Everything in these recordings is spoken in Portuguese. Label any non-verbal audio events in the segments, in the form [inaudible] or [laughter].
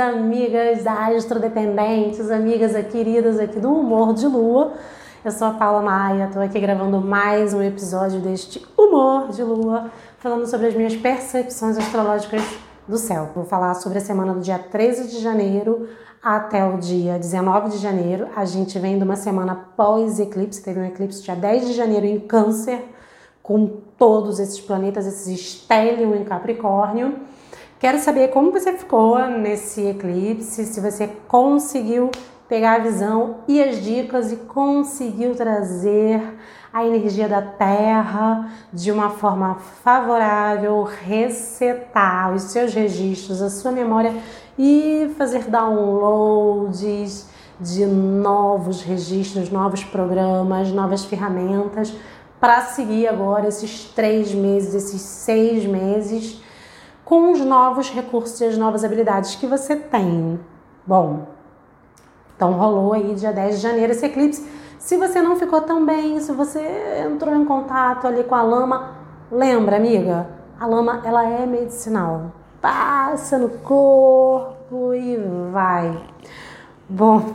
amigas astrodependentes, amigas queridas aqui do Humor de Lua. Eu sou a Paula Maia, estou aqui gravando mais um episódio deste Humor de Lua, falando sobre as minhas percepções astrológicas do céu. Vou falar sobre a semana do dia 13 de janeiro até o dia 19 de janeiro. A gente vem de uma semana pós-eclipse, teve um eclipse dia 10 de janeiro em Câncer, com todos esses planetas, esses estélio em Capricórnio. Quero saber como você ficou nesse eclipse, se você conseguiu pegar a visão e as dicas e conseguiu trazer a energia da Terra de uma forma favorável, resetar os seus registros, a sua memória e fazer downloads de novos registros, novos programas, novas ferramentas para seguir agora esses três meses, esses seis meses com os novos recursos e as novas habilidades que você tem. Bom, então rolou aí dia 10 de janeiro esse eclipse. Se você não ficou tão bem, se você entrou em contato ali com a lama, lembra, amiga, a lama ela é medicinal. Passa no corpo e vai. Bom,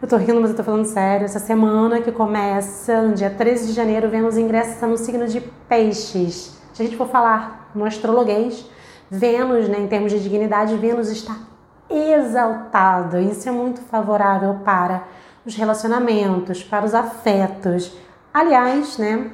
eu tô rindo, mas eu tô falando sério. Essa semana que começa, no dia 13 de janeiro, Vênus ingressa no signo de Peixes. Se a gente for falar no astrologuês, Vênus, né, em termos de dignidade, Vênus está exaltado. Isso é muito favorável para os relacionamentos, para os afetos. Aliás, né,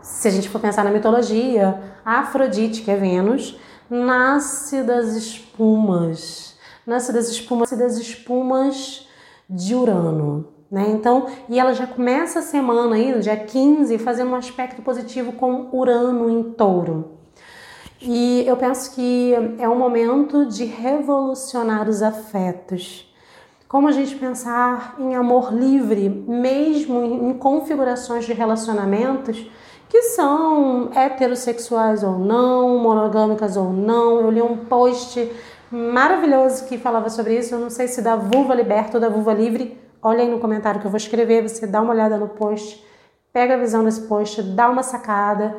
se a gente for pensar na mitologia, Afrodite, que é Vênus, nasce das espumas, nasce das espumas, das espumas de Urano. Né? Então, e ela já começa a semana aí, no dia 15, fazendo um aspecto positivo com Urano em touro. E eu penso que é um momento de revolucionar os afetos. Como a gente pensar em amor livre, mesmo em configurações de relacionamentos que são heterossexuais ou não, monogâmicas ou não. Eu li um post maravilhoso que falava sobre isso. Eu não sei se da vulva liberta ou da vulva livre olha aí no comentário que eu vou escrever, você dá uma olhada no post, pega a visão desse post, dá uma sacada,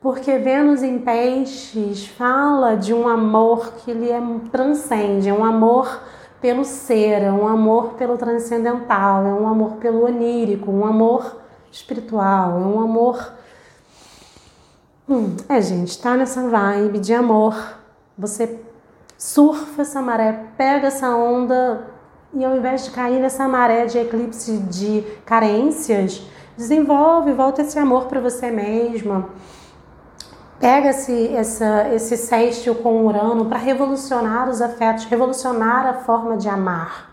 porque Vênus em Peixes fala de um amor que ele é transcende, é um amor pelo ser, é um amor pelo transcendental, é um amor pelo onírico, um amor espiritual, é um amor. Hum, é, gente, tá nessa vibe de amor. Você surfa essa maré, pega essa onda, e ao invés de cair nessa maré de eclipse de carências, desenvolve, volta esse amor para você mesma. Pega esse, essa, esse sextil com Urano para revolucionar os afetos, revolucionar a forma de amar.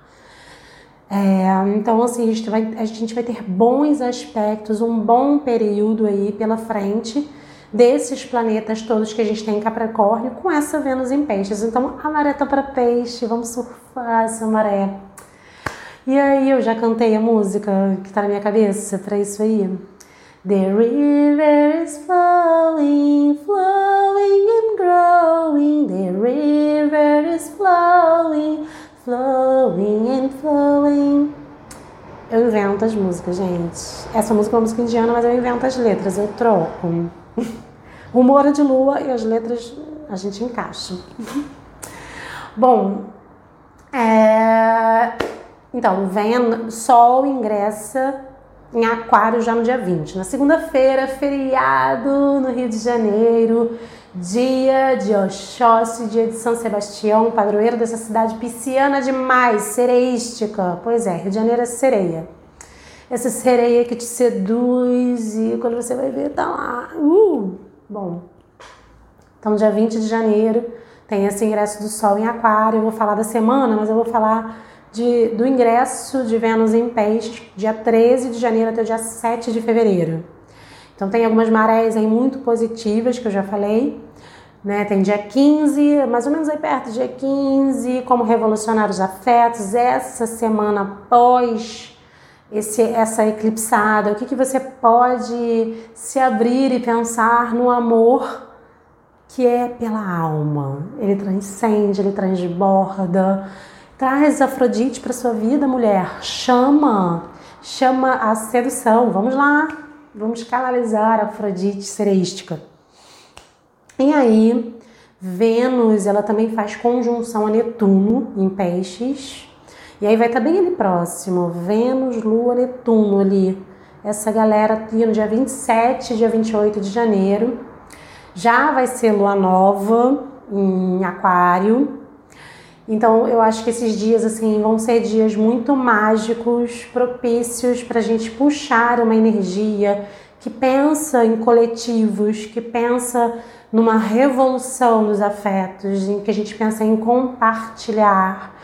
É, então, assim, a gente, vai, a gente vai ter bons aspectos, um bom período aí pela frente desses planetas todos que a gente tem em Capricórnio com essa Vênus em Peixes. Então, a maré tá para peixe, vamos surfar essa maré. E aí, eu já cantei a música que tá na minha cabeça para isso aí. The river is flowing, flowing and growing. The river is flowing, flowing and flowing. Eu invento as músicas, gente. Essa música é uma música indiana, mas eu invento as letras, eu troco. Humor de lua e as letras a gente encaixa. Bom, é... então, vem, Sol ingressa em Aquário já no dia 20. Na segunda-feira, feriado no Rio de Janeiro, dia de Oxóssi, dia de São Sebastião, padroeiro dessa cidade pisciana demais, sereística. Pois é, Rio de Janeiro é sereia. Essa sereia que te seduz e quando você vai ver, tá lá. Uh! Bom, então dia 20 de janeiro tem esse ingresso do Sol em Aquário. Eu vou falar da semana, mas eu vou falar de, do ingresso de Vênus em Peixes, dia 13 de janeiro até o dia 7 de fevereiro. Então tem algumas marés aí muito positivas que eu já falei. Né? Tem dia 15, mais ou menos aí perto, dia 15, como revolucionar os afetos. Essa semana após esse, essa eclipsada? O que, que você pode se abrir e pensar no amor que é pela alma? Ele transcende, ele transborda. Traz Afrodite para sua vida, mulher. Chama, chama a sedução. Vamos lá, vamos canalizar a Afrodite sereística. E aí, Vênus, ela também faz conjunção a Netuno em peixes. E aí vai estar tá bem ali próximo, Vênus, Lua, Netuno ali. Essa galera aqui no dia 27, dia 28 de janeiro. Já vai ser lua nova em Aquário. Então eu acho que esses dias assim vão ser dias muito mágicos, propícios para a gente puxar uma energia que pensa em coletivos, que pensa numa revolução dos afetos, em que a gente pensa em compartilhar.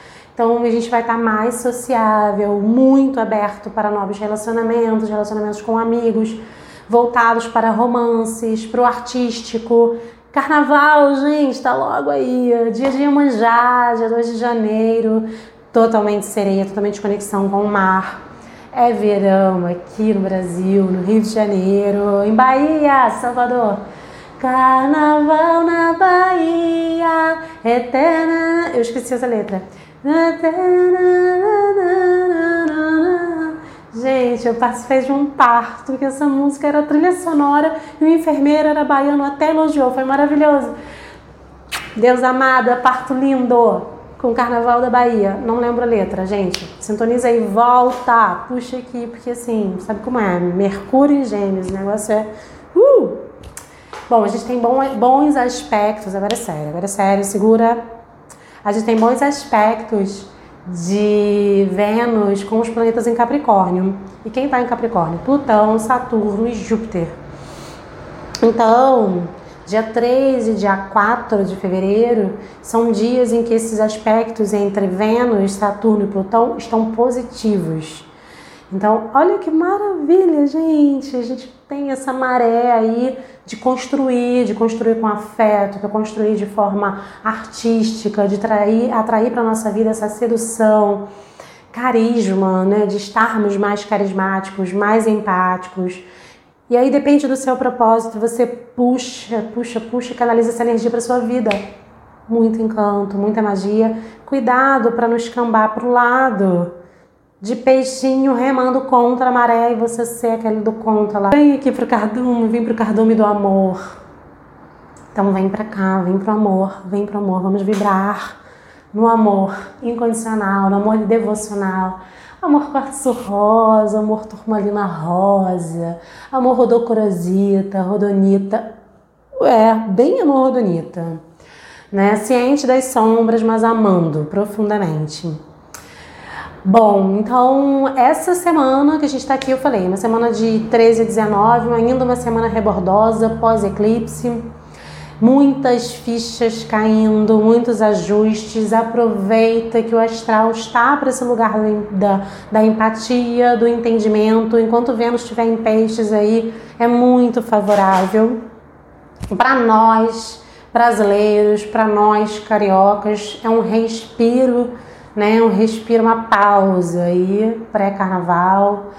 Então a gente vai estar mais sociável, muito aberto para novos relacionamentos, relacionamentos com amigos, voltados para romances, para o artístico. Carnaval, gente, tá logo aí. Dia de Iemanjá, dia 2 de janeiro. Totalmente sereia, totalmente conexão com o mar. É verão aqui no Brasil, no Rio de Janeiro, em Bahia, Salvador. Carnaval na Bahia, eterna. Eu esqueci essa letra. Gente, eu participei de um parto que essa música era trilha sonora e o enfermeiro era baiano, até elogiou, foi maravilhoso. Deus amada, parto lindo, com o Carnaval da Bahia. Não lembro a letra, gente. Sintoniza aí, volta, puxa aqui, porque assim, sabe como é? Mercúrio em Gêmeos, o negócio é. Uh! Bom, a gente tem bons aspectos, agora é sério, agora é sério, segura a gente tem bons aspectos de Vênus com os planetas em Capricórnio. E quem está em Capricórnio? Plutão, Saturno e Júpiter. Então, dia 3 e dia 4 de fevereiro são dias em que esses aspectos entre Vênus, Saturno e Plutão estão positivos. Então, olha que maravilha, gente! A gente tem essa maré aí de construir, de construir com afeto, de construir de forma artística, de trair, atrair para nossa vida essa sedução, carisma, né? De estarmos mais carismáticos, mais empáticos. E aí depende do seu propósito, você puxa, puxa, puxa, canaliza essa energia para sua vida. Muito encanto, muita magia. Cuidado para não escambar para o lado de peixinho remando contra a maré e você ser aquele do contra lá. Vem aqui pro cardume, vem pro cardume do amor. Então vem pra cá, vem pro amor, vem pro amor, vamos vibrar no amor incondicional, no amor devocional. Amor quartzo rosa, amor turmalina rosa, amor rodocorosita, rodonita. É, bem amor rodonita. Né? Ciente das sombras, mas amando profundamente. Bom, então essa semana que a gente está aqui, eu falei, uma semana de 13 a 19, ainda uma semana rebordosa, pós-eclipse, muitas fichas caindo, muitos ajustes. Aproveita que o astral está para esse lugar da, da empatia, do entendimento. Enquanto Vênus estiver em peixes aí, é muito favorável para nós brasileiros, para nós cariocas, é um respiro né? Um respiro, uma pausa aí, pré-carnaval,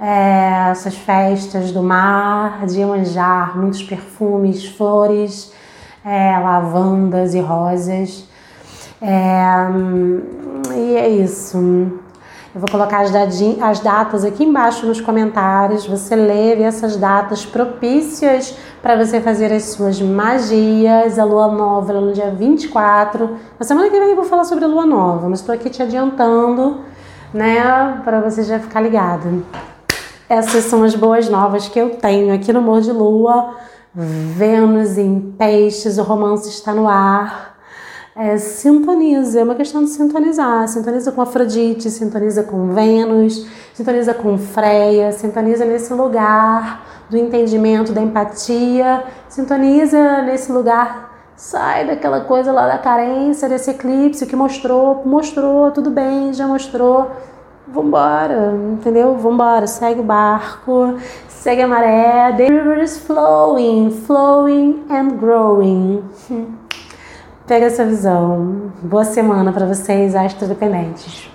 é, essas festas do mar, de manjar, muitos perfumes, flores, é, lavandas e rosas. É, e é isso. Eu vou colocar as, as datas aqui embaixo nos comentários. Você lê essas datas propícias para você fazer as suas magias. A lua nova no dia 24. Na semana que vem eu vou falar sobre a lua nova, mas estou aqui te adiantando, né, para você já ficar ligado. Essas são as boas novas que eu tenho aqui no Amor de Lua. Vênus em peixes, o romance está no ar é, sintoniza, é uma questão de sintonizar. Sintoniza com Afrodite, sintoniza com Vênus, sintoniza com Freia, sintoniza nesse lugar do entendimento, da empatia, sintoniza nesse lugar. Sai daquela coisa lá da carência, desse eclipse que mostrou, mostrou, tudo bem, já mostrou. Vambora, entendeu? Vambora, segue o barco, segue a maré. The river is flowing, flowing and growing. [laughs] Pega essa visão. Boa semana para vocês, astrodependentes.